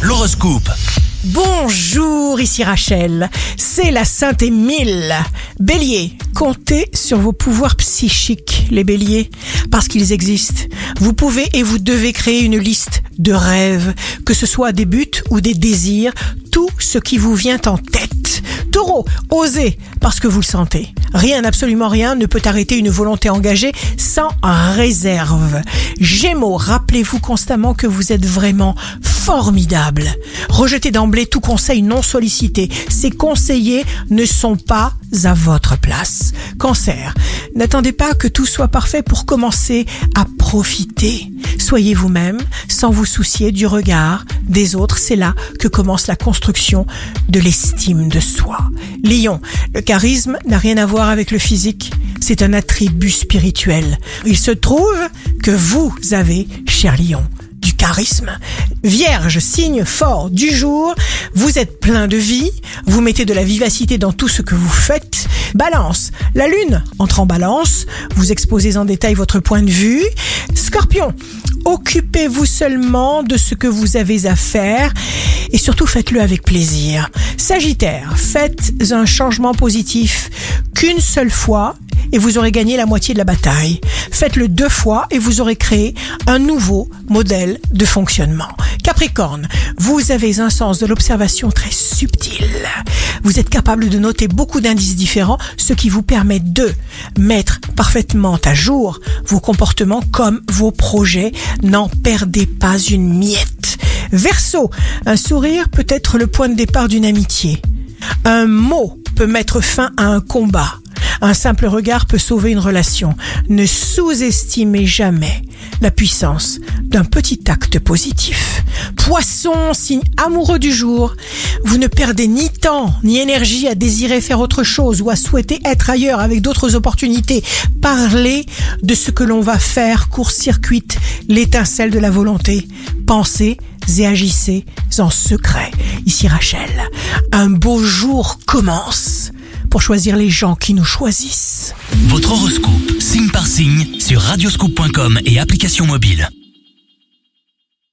L'horoscope. Bonjour, ici Rachel. C'est la Sainte Émile. Bélier, comptez sur vos pouvoirs psychiques, les béliers, parce qu'ils existent. Vous pouvez et vous devez créer une liste de rêves, que ce soit des buts ou des désirs, tout ce qui vous vient en tête. Taureau, osez, parce que vous le sentez. Rien, absolument rien, ne peut arrêter une volonté engagée sans réserve. Gémeaux, rappelez-vous constamment que vous êtes vraiment formidable. Rejetez d'emblée tout conseil non sollicité. Ces conseillers ne sont pas à votre place. Cancer, n'attendez pas que tout soit parfait pour commencer à profiter. Soyez vous-même sans vous soucier du regard des autres. C'est là que commence la construction de l'estime de soi. Lion, le charisme n'a rien à voir avec le physique. C'est un attribut spirituel. Il se trouve que vous avez, cher Lion, du charisme. Vierge, signe fort du jour, vous êtes plein de vie, vous mettez de la vivacité dans tout ce que vous faites. Balance, la lune entre en balance, vous exposez en détail votre point de vue. Scorpion, occupez-vous seulement de ce que vous avez à faire et surtout faites-le avec plaisir. Sagittaire, faites un changement positif qu'une seule fois et vous aurez gagné la moitié de la bataille. Faites-le deux fois et vous aurez créé un nouveau modèle de fonctionnement. Capricorne, vous avez un sens de l'observation très subtil. Vous êtes capable de noter beaucoup d'indices différents, ce qui vous permet de mettre parfaitement à jour vos comportements comme vos projets. N'en perdez pas une miette. Verseau, un sourire peut être le point de départ d'une amitié. Un mot peut mettre fin à un combat. Un simple regard peut sauver une relation. Ne sous-estimez jamais la puissance d'un petit acte positif. Poisson, signe amoureux du jour, vous ne perdez ni temps ni énergie à désirer faire autre chose ou à souhaiter être ailleurs avec d'autres opportunités. Parlez de ce que l'on va faire, court-circuite l'étincelle de la volonté. Pensez et agissez en secret. Ici Rachel, un beau jour commence pour choisir les gens qui nous choisissent. Votre horoscope, signe radioscope.com et application mobile.